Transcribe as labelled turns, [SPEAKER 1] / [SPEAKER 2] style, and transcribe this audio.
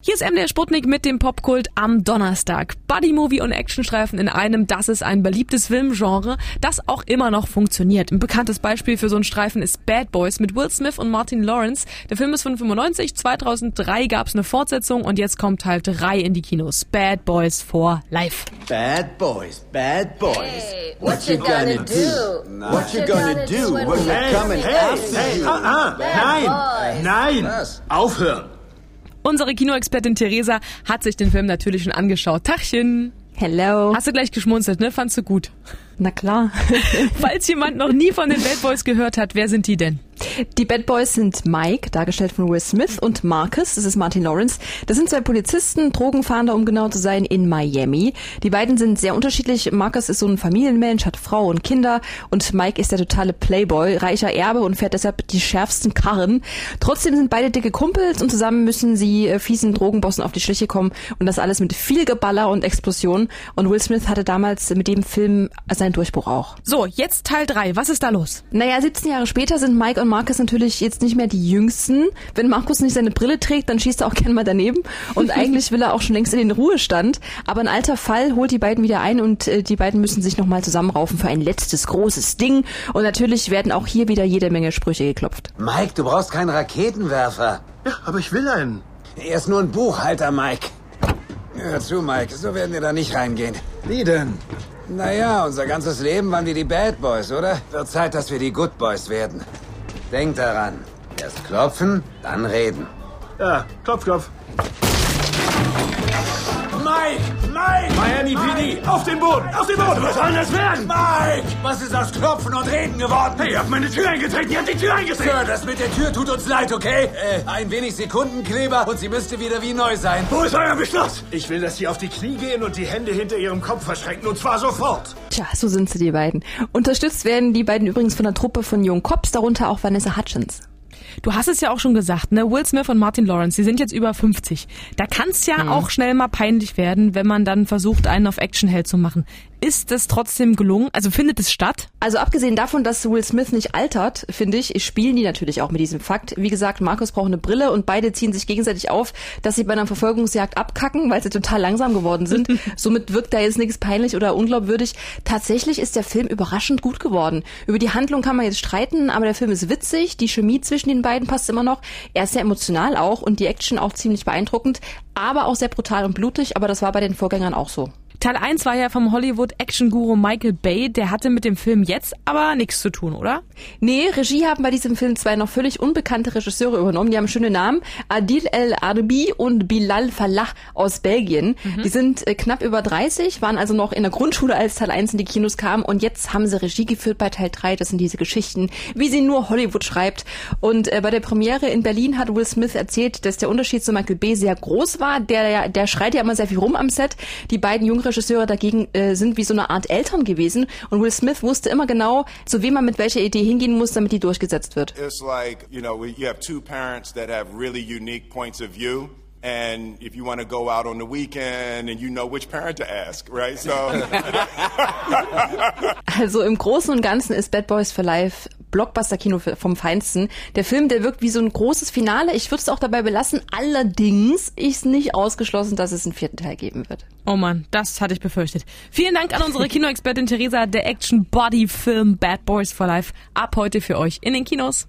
[SPEAKER 1] Hier ist MDR Sputnik mit dem Popkult am Donnerstag. Buddy-Movie und Actionstreifen in einem, das ist ein beliebtes Filmgenre, das auch immer noch funktioniert. Ein bekanntes Beispiel für so einen Streifen ist Bad Boys mit Will Smith und Martin Lawrence. Der Film ist von 95, 2003 gab es eine Fortsetzung und jetzt kommt Teil 3 in die Kinos. Bad Boys for Life.
[SPEAKER 2] Bad Boys, Bad Boys.
[SPEAKER 3] Hey, what you gonna do?
[SPEAKER 2] What you gonna do when we're coming after
[SPEAKER 4] hey,
[SPEAKER 2] you?
[SPEAKER 4] ah, ah,
[SPEAKER 3] Bad
[SPEAKER 4] nein,
[SPEAKER 3] Boys.
[SPEAKER 4] nein, aufhören.
[SPEAKER 1] Unsere Kinoexpertin Theresa hat sich den Film natürlich schon angeschaut. Tachchen!
[SPEAKER 5] Hello.
[SPEAKER 1] Hast du gleich geschmunzelt, ne? Fandst du gut?
[SPEAKER 5] Na klar.
[SPEAKER 1] Falls jemand noch nie von den Bad Boys gehört hat, wer sind die denn?
[SPEAKER 5] Die Bad Boys sind Mike, dargestellt von Will Smith, und Marcus, das ist Martin Lawrence. Das sind zwei Polizisten, Drogenfahnder, um genau zu sein, in Miami. Die beiden sind sehr unterschiedlich. Marcus ist so ein Familienmensch, hat Frau und Kinder und Mike ist der totale Playboy, reicher Erbe und fährt deshalb die schärfsten Karren. Trotzdem sind beide dicke Kumpels und zusammen müssen sie äh, fiesen Drogenbossen auf die Schliche kommen und das alles mit viel Geballer und Explosion. Und Will Smith hatte damals mit dem Film seinen Durchbruch auch.
[SPEAKER 1] So, jetzt Teil 3. Was ist da los?
[SPEAKER 5] Naja, 17 Jahre später sind Mike und Marcus natürlich jetzt nicht mehr die Jüngsten. Wenn Markus nicht seine Brille trägt, dann schießt er auch gerne mal daneben. Und eigentlich will er auch schon längst in den Ruhestand. Aber ein alter Fall holt die beiden wieder ein und äh, die beiden müssen sich nochmal zusammenraufen für ein letztes großes Ding. Und natürlich werden auch hier wieder jede Menge Sprüche geklopft.
[SPEAKER 2] Mike, du brauchst keinen Raketenwerfer.
[SPEAKER 4] Ja, aber ich will einen.
[SPEAKER 2] Er ist nur ein Buchhalter, Mike. Hör zu, Mike, so werden wir da nicht reingehen.
[SPEAKER 4] Wie denn?
[SPEAKER 2] Naja, unser ganzes Leben waren wir die Bad Boys, oder? Wird Zeit, dass wir die Good Boys werden. Denk daran. Erst klopfen, dann reden.
[SPEAKER 4] Ja, klopf, klopf. Mike! Mike! Miami PD! Auf den Boden! Auf den Boden! Was soll das werden?
[SPEAKER 2] Mike! Was ist aus Klopfen und Reden geworden?
[SPEAKER 4] Hey, ihr habt meine Tür eingetreten! Ihr habt die Tür eingetreten!
[SPEAKER 2] Sir, das mit der Tür tut uns leid, okay? Äh, ein wenig Sekundenkleber und sie müsste wieder wie neu sein.
[SPEAKER 4] Wo ist euer Beschluss? Ich will, dass sie auf die Knie gehen und die Hände hinter ihrem Kopf verschränken. Und zwar sofort.
[SPEAKER 5] Tja, so sind sie, die beiden. Unterstützt werden die beiden übrigens von einer Truppe von jungen Cops, darunter auch Vanessa Hutchins.
[SPEAKER 1] Du hast es ja auch schon gesagt, ne? Will Smith und Martin Lawrence, die sind jetzt über 50. Da kann es ja auch schnell mal peinlich werden, wenn man dann versucht, einen auf Actionheld zu machen. Ist das trotzdem gelungen? Also findet es statt?
[SPEAKER 5] Also abgesehen davon, dass Will Smith nicht altert, finde ich, spielen die natürlich auch mit diesem Fakt. Wie gesagt, Markus braucht eine Brille und beide ziehen sich gegenseitig auf, dass sie bei einer Verfolgungsjagd abkacken, weil sie total langsam geworden sind. Somit wirkt da jetzt nichts peinlich oder unglaubwürdig. Tatsächlich ist der Film überraschend gut geworden. Über die Handlung kann man jetzt streiten, aber der Film ist witzig, die Chemie zwischen den beiden passt immer noch. Er ist sehr emotional auch und die Action auch ziemlich beeindruckend, aber auch sehr brutal und blutig, aber das war bei den Vorgängern auch so.
[SPEAKER 1] Teil 1 war ja vom Hollywood-Action-Guru Michael Bay, der hatte mit dem Film jetzt aber nichts zu tun, oder?
[SPEAKER 5] Nee, Regie haben bei diesem Film zwei noch völlig unbekannte Regisseure übernommen. Die haben schöne Namen. Adil El Arbi und Bilal Falah aus Belgien. Die sind äh, knapp über 30, waren also noch in der Grundschule, als Teil 1 in die Kinos kam. Und jetzt haben sie Regie geführt bei Teil 3. Das sind diese Geschichten, wie sie nur Hollywood schreibt. Und äh, bei der Premiere in Berlin hat Will Smith erzählt, dass der Unterschied zu Michael Bay sehr groß war. Der, der schreit ja immer sehr viel rum am Set. Die beiden jungen Regisseure dagegen äh, sind wie so eine Art Eltern gewesen. Und Will Smith wusste immer genau, zu wem man mit welcher Idee hingehen muss, damit die durchgesetzt wird.
[SPEAKER 6] It's like, you know, you have two parents that have really unique points of view. And if you want to go out on the weekend and you know which parent to ask, right? So,
[SPEAKER 5] Also im Großen und Ganzen ist Bad Boys for Life Blockbuster-Kino vom Feinsten. Der Film, der wirkt wie so ein großes Finale. Ich würde es auch dabei belassen. Allerdings ist nicht ausgeschlossen, dass es einen vierten Teil geben wird.
[SPEAKER 1] Oh Mann, das hatte ich befürchtet. Vielen Dank an unsere Kinoexpertin Theresa, der Action-Body-Film Bad Boys for Life ab heute für euch in den Kinos.